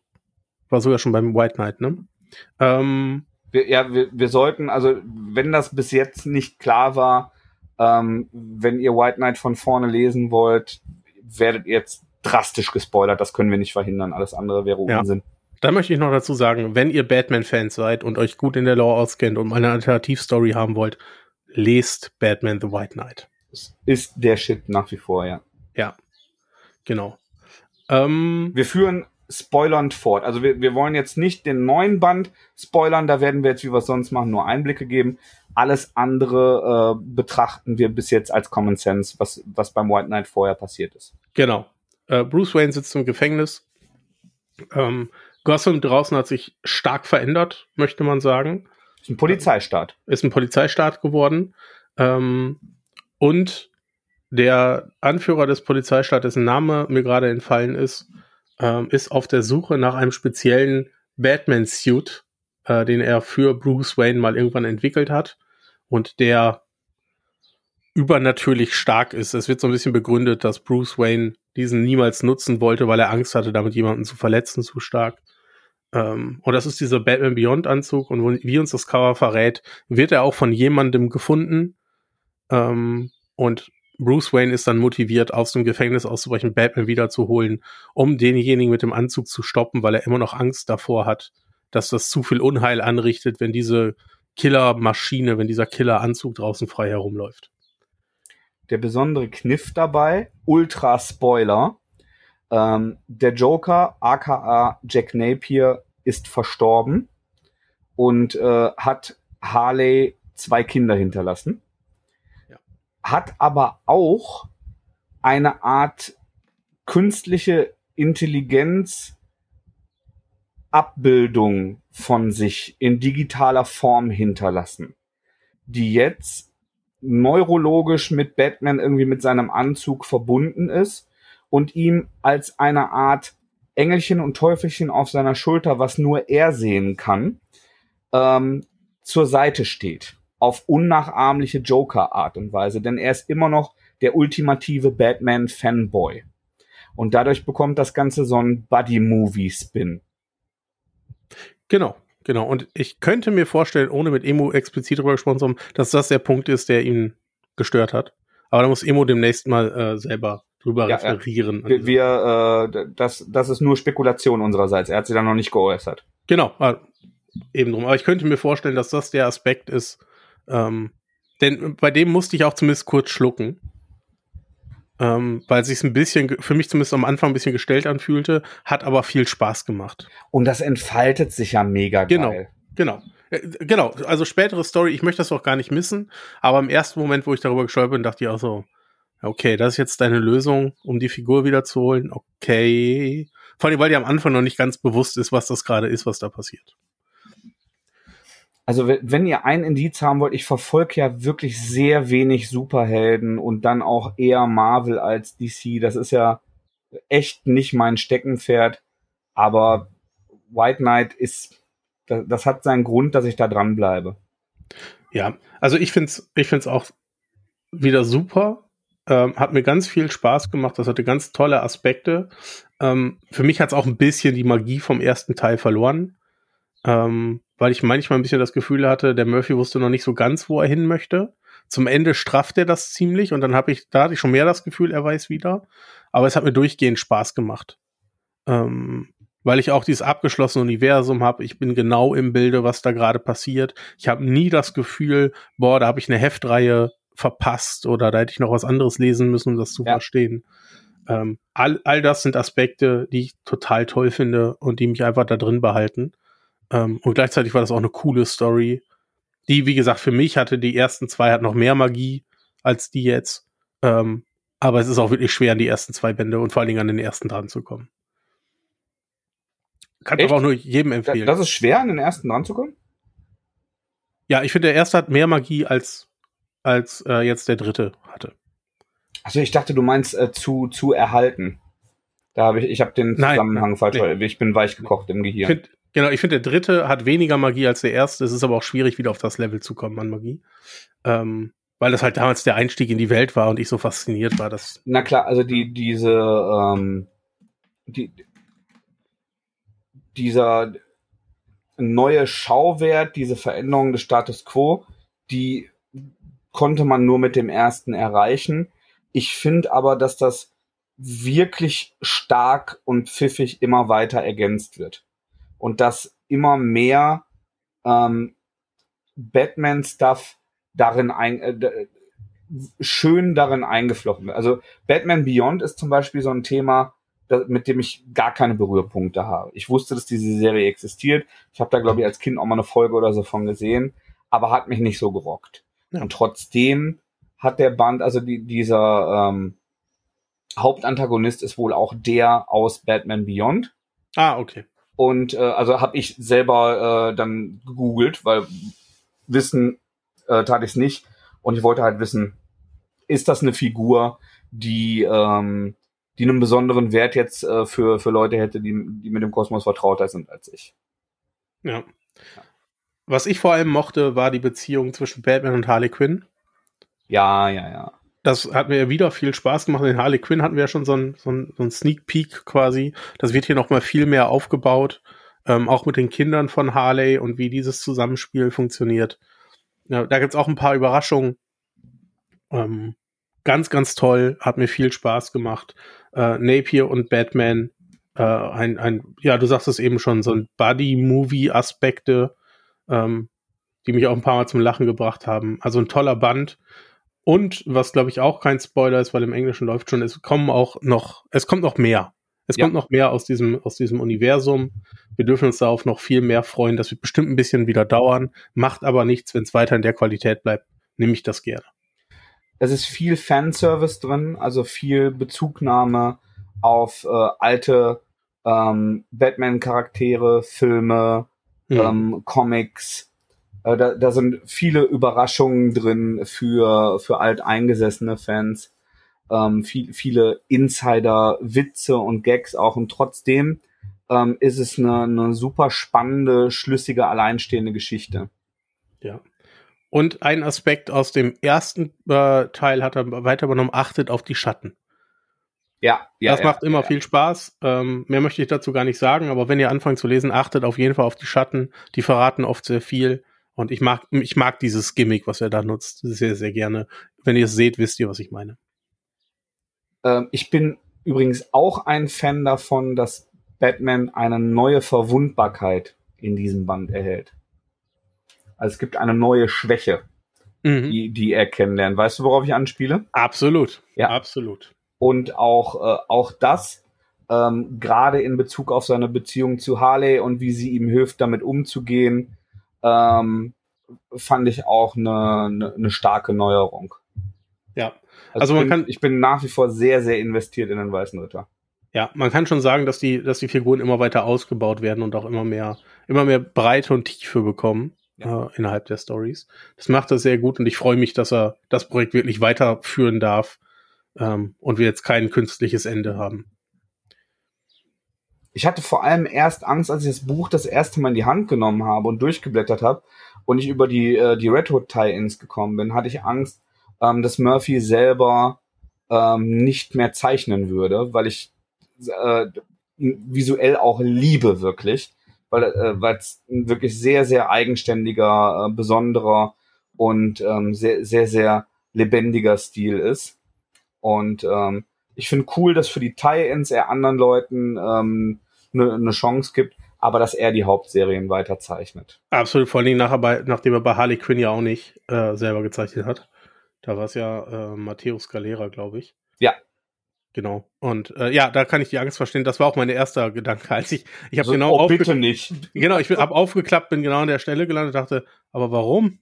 war sogar schon beim White Knight, ne? Ähm, wir, ja, wir, wir sollten, also wenn das bis jetzt nicht klar war, ähm, wenn ihr White Knight von vorne lesen wollt, werdet ihr jetzt drastisch gespoilert. Das können wir nicht verhindern. Alles andere wäre Unsinn. Ja. Da möchte ich noch dazu sagen, wenn ihr Batman-Fans seid und euch gut in der Lore auskennt und eine Alternativstory haben wollt, lest Batman the White Knight ist der Shit nach wie vor, ja. Ja, genau. Ähm, wir führen spoilernd fort. Also wir, wir wollen jetzt nicht den neuen Band spoilern, da werden wir jetzt, wie wir es sonst machen, nur Einblicke geben. Alles andere äh, betrachten wir bis jetzt als Common Sense, was, was beim White Knight vorher passiert ist. Genau. Äh, Bruce Wayne sitzt im Gefängnis. Ähm, Gotham draußen hat sich stark verändert, möchte man sagen. Ist ein Polizeistaat. Ist ein Polizeistaat geworden. Ähm, und der Anführer des Polizeistaates, dessen Name mir gerade entfallen ist, ähm, ist auf der Suche nach einem speziellen Batman-Suit, äh, den er für Bruce Wayne mal irgendwann entwickelt hat und der übernatürlich stark ist. Es wird so ein bisschen begründet, dass Bruce Wayne diesen niemals nutzen wollte, weil er Angst hatte, damit jemanden zu verletzen, zu stark. Ähm, und das ist dieser Batman Beyond Anzug und wie uns das Cover verrät, wird er auch von jemandem gefunden, ähm, und Bruce Wayne ist dann motiviert, aus dem Gefängnis auszubrechen, Batman wiederzuholen, um denjenigen mit dem Anzug zu stoppen, weil er immer noch Angst davor hat, dass das zu viel Unheil anrichtet, wenn diese Killermaschine, wenn dieser Killeranzug draußen frei herumläuft. Der besondere Kniff dabei, Ultra Spoiler, ähm, der Joker, aka Jack Napier, ist verstorben und äh, hat Harley zwei Kinder hinterlassen hat aber auch eine Art künstliche Intelligenz Abbildung von sich in digitaler Form hinterlassen. die jetzt neurologisch mit Batman irgendwie mit seinem Anzug verbunden ist und ihm als eine Art Engelchen und Teufelchen auf seiner Schulter, was nur er sehen kann, ähm, zur Seite steht. Auf unnachahmliche Joker-Art und Weise. Denn er ist immer noch der ultimative Batman-Fanboy. Und dadurch bekommt das Ganze so einen Buddy-Movie-Spin. Genau, genau. Und ich könnte mir vorstellen, ohne mit Emo explizit darüber gesprochen zu haben, dass das der Punkt ist, der ihn gestört hat. Aber da muss Emo demnächst mal äh, selber drüber ja, referieren. Wir, wir äh, das, das ist nur Spekulation unsererseits. Er hat sie dann noch nicht geäußert. Genau, äh, eben drum. Aber ich könnte mir vorstellen, dass das der Aspekt ist. Ähm, denn bei dem musste ich auch zumindest kurz schlucken. Ähm, weil es sich ein bisschen, für mich zumindest am Anfang ein bisschen gestellt anfühlte, hat aber viel Spaß gemacht. Und das entfaltet sich ja mega genau, geil. Genau, genau. Genau, also spätere Story, ich möchte das auch gar nicht missen, aber im ersten Moment, wo ich darüber gestolpert bin, dachte ich auch so, Okay, das ist jetzt deine Lösung, um die Figur wiederzuholen. Okay. Vor allem, weil dir am Anfang noch nicht ganz bewusst ist, was das gerade ist, was da passiert. Also, wenn ihr ein Indiz haben wollt, ich verfolge ja wirklich sehr wenig Superhelden und dann auch eher Marvel als DC. Das ist ja echt nicht mein Steckenpferd. Aber White Knight ist, das, das hat seinen Grund, dass ich da dranbleibe. Ja, also ich finde es ich find's auch wieder super. Ähm, hat mir ganz viel Spaß gemacht. Das hatte ganz tolle Aspekte. Ähm, für mich hat es auch ein bisschen die Magie vom ersten Teil verloren. Ähm, weil ich manchmal ein bisschen das Gefühl hatte, der Murphy wusste noch nicht so ganz, wo er hin möchte. Zum Ende strafft er das ziemlich und dann habe ich, da hatte ich schon mehr das Gefühl, er weiß wieder. Aber es hat mir durchgehend Spaß gemacht. Ähm, weil ich auch dieses abgeschlossene Universum habe. Ich bin genau im Bilde, was da gerade passiert. Ich habe nie das Gefühl, boah, da habe ich eine Heftreihe verpasst oder da hätte ich noch was anderes lesen müssen, um das zu ja. verstehen. Ähm, all, all das sind Aspekte, die ich total toll finde und die mich einfach da drin behalten. Ähm, und gleichzeitig war das auch eine coole Story. Die, wie gesagt, für mich hatte die ersten zwei hat noch mehr Magie als die jetzt. Ähm, aber es ist auch wirklich schwer, an die ersten zwei Bände und vor allen Dingen an den ersten dran zu kommen. Kann aber auch nur jedem empfehlen. Das ist schwer, an den ersten dran zu kommen? Ja, ich finde, der erste hat mehr Magie als als äh, jetzt der dritte hatte. Also ich dachte, du meinst äh, zu, zu erhalten. Da habe ich, ich habe den Zusammenhang nein, falsch, nee. ich bin weich gekocht im Gehirn. Find, genau, ich finde, der dritte hat weniger Magie als der erste. Es ist aber auch schwierig, wieder auf das Level zu kommen an Magie. Ähm, weil das halt damals der Einstieg in die Welt war und ich so fasziniert war, dass. Na klar, also die, diese, ähm, die, dieser neue Schauwert, diese Veränderung des Status quo, die konnte man nur mit dem ersten erreichen. Ich finde aber, dass das wirklich stark und pfiffig immer weiter ergänzt wird. Und dass immer mehr ähm, Batman-Stuff darin ein, äh, schön darin eingeflochten wird. Also Batman Beyond ist zum Beispiel so ein Thema, da, mit dem ich gar keine Berührpunkte habe. Ich wusste, dass diese Serie existiert. Ich habe da, glaube ich, als Kind auch mal eine Folge oder so von gesehen, aber hat mich nicht so gerockt. Ja. Und trotzdem hat der Band, also die, dieser ähm, Hauptantagonist ist wohl auch der aus Batman Beyond. Ah, okay. Und äh, also habe ich selber äh, dann gegoogelt, weil wissen äh, tat ich es nicht. Und ich wollte halt wissen, ist das eine Figur, die, ähm, die einen besonderen Wert jetzt äh, für, für Leute hätte, die, die mit dem Kosmos vertrauter sind als ich. Ja. ja. Was ich vor allem mochte, war die Beziehung zwischen Batman und Harley Quinn. Ja, ja, ja. Das hat mir wieder viel Spaß gemacht. In Harley Quinn hatten wir ja schon so ein, so so ein Sneak Peek quasi. Das wird hier nochmal viel mehr aufgebaut. Ähm, auch mit den Kindern von Harley und wie dieses Zusammenspiel funktioniert. Ja, da gibt's auch ein paar Überraschungen. Ähm, ganz, ganz toll. Hat mir viel Spaß gemacht. Äh, Napier und Batman. Äh, ein, ein, ja, du sagst es eben schon, so ein Buddy-Movie-Aspekte ähm, die mich auch ein paar Mal zum Lachen gebracht haben. Also ein toller Band. Und was glaube ich auch kein Spoiler ist, weil im Englischen läuft schon, es kommen auch noch, es kommt noch mehr. Es ja. kommt noch mehr aus diesem, aus diesem Universum. Wir dürfen uns darauf noch viel mehr freuen. Das wird bestimmt ein bisschen wieder dauern, macht aber nichts, wenn es weiter in der Qualität bleibt. Nehme ich das gerne. Es ist viel Fanservice drin, also viel Bezugnahme auf äh, alte ähm, Batman-Charaktere, Filme, mhm. ähm, Comics. Äh, da, da sind viele Überraschungen drin für, für alteingesessene Fans. Ähm, viel, viele Insider-Witze und Gags auch. Und trotzdem ähm, ist es eine, eine super spannende, schlüssige, alleinstehende Geschichte. Ja. Und ein Aspekt aus dem ersten äh, Teil hat er weiter übernommen, achtet auf die Schatten. Ja, ja. Das ja, macht immer ja. viel Spaß. Ähm, mehr möchte ich dazu gar nicht sagen, aber wenn ihr anfangt zu lesen, achtet auf jeden Fall auf die Schatten. Die verraten oft sehr viel. Und ich mag, ich mag dieses Gimmick, was er da nutzt, sehr, sehr gerne. Wenn ihr es seht, wisst ihr, was ich meine. Ähm, ich bin übrigens auch ein Fan davon, dass Batman eine neue Verwundbarkeit in diesem Band erhält. Also es gibt eine neue Schwäche, Mhm. die, die er kennenlernt. Weißt du, worauf ich anspiele? Absolut. Ja. Absolut. Und auch, äh, auch das, ähm, gerade in Bezug auf seine Beziehung zu Harley und wie sie ihm hilft, damit umzugehen, ähm, fand ich auch eine, eine, eine starke Neuerung. Ja. Also, Also man bin, kann- ich bin nach wie vor sehr, sehr investiert in den Weißen Ritter. Ja, man kann schon sagen, dass die, dass die Figuren immer weiter ausgebaut werden und auch immer mehr, immer mehr Breite und Tiefe bekommen Ja. äh, innerhalb der Stories. Das macht er sehr gut und ich freue mich, dass er das Projekt wirklich weiterführen darf ähm, und wir jetzt kein künstliches Ende haben. Ich hatte vor allem erst Angst, als ich das Buch das erste Mal in die Hand genommen habe und durchgeblättert habe und ich über die, äh, die Red Hood Tie-Ins gekommen bin, hatte ich Angst, ähm, dass Murphy selber ähm, nicht mehr zeichnen würde, weil ich äh, visuell auch liebe wirklich, weil äh, es ein wirklich sehr, sehr eigenständiger, äh, besonderer und ähm, sehr, sehr, sehr lebendiger Stil ist. Und ähm, ich finde cool, dass für die Tie-Ins er anderen Leuten ähm, eine ne Chance gibt, aber dass er die Hauptserien weiterzeichnet. Absolut, vor allem nachher bei, nachdem er bei Harley Quinn ja auch nicht äh, selber gezeichnet hat. Da war es ja äh, Matteo Scalera, glaube ich. Ja. Genau. Und äh, ja, da kann ich die Angst verstehen. Das war auch mein erster Gedanke, als ich, ich habe So, genau oh, bitte nicht. Genau, ich habe aufgeklappt, bin genau an der Stelle gelandet, dachte, aber warum?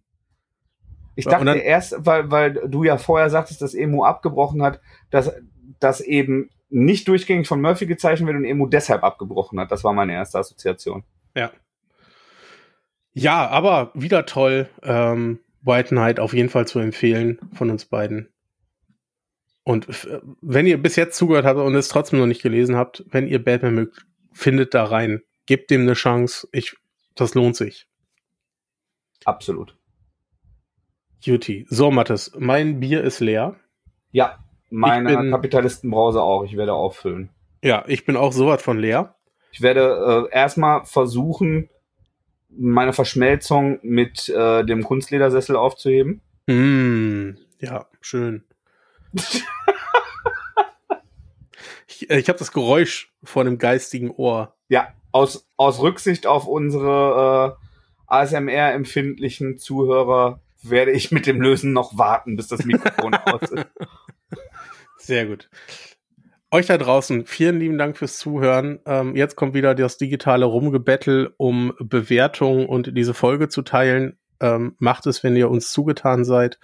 Ich dachte dann- erst, weil, weil du ja vorher sagtest, dass Emu abgebrochen hat, dass das eben nicht durchgängig von Murphy gezeichnet wird und Emu deshalb abgebrochen hat. Das war meine erste Assoziation. Ja. Ja, aber wieder toll. Ähm, White Knight auf jeden Fall zu empfehlen von uns beiden. Und f- wenn ihr bis jetzt zugehört habt und es trotzdem noch nicht gelesen habt, wenn ihr Batman mögt, findet da rein. Gebt dem eine Chance. Ich, das lohnt sich. Absolut. Duty. So, Mathis, mein Bier ist leer. Ja, meine bin- Kapitalistenbrause auch. Ich werde auffüllen. Ja, ich bin auch sowas von leer. Ich werde äh, erstmal versuchen, meine Verschmelzung mit äh, dem Kunstledersessel aufzuheben. Mm, ja, schön. ich äh, ich habe das Geräusch vor dem geistigen Ohr. Ja, aus, aus Rücksicht auf unsere äh, ASMR-empfindlichen Zuhörer werde ich mit dem Lösen noch warten, bis das Mikrofon aus ist. Sehr gut. Euch da draußen, vielen lieben Dank fürs Zuhören. Ähm, jetzt kommt wieder das digitale Rumgebettel, um Bewertungen und diese Folge zu teilen. Ähm, macht es, wenn ihr uns zugetan seid.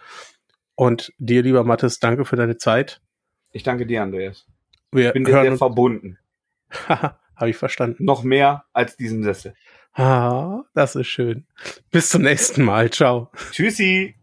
Und dir, lieber Mathis, danke für deine Zeit. Ich danke dir, Andreas. Wir Ich bin dir sehr verbunden. Habe ich verstanden. Noch mehr als diesen Sessel. Ah, das ist schön. Bis zum nächsten Mal. Ciao. Tschüssi!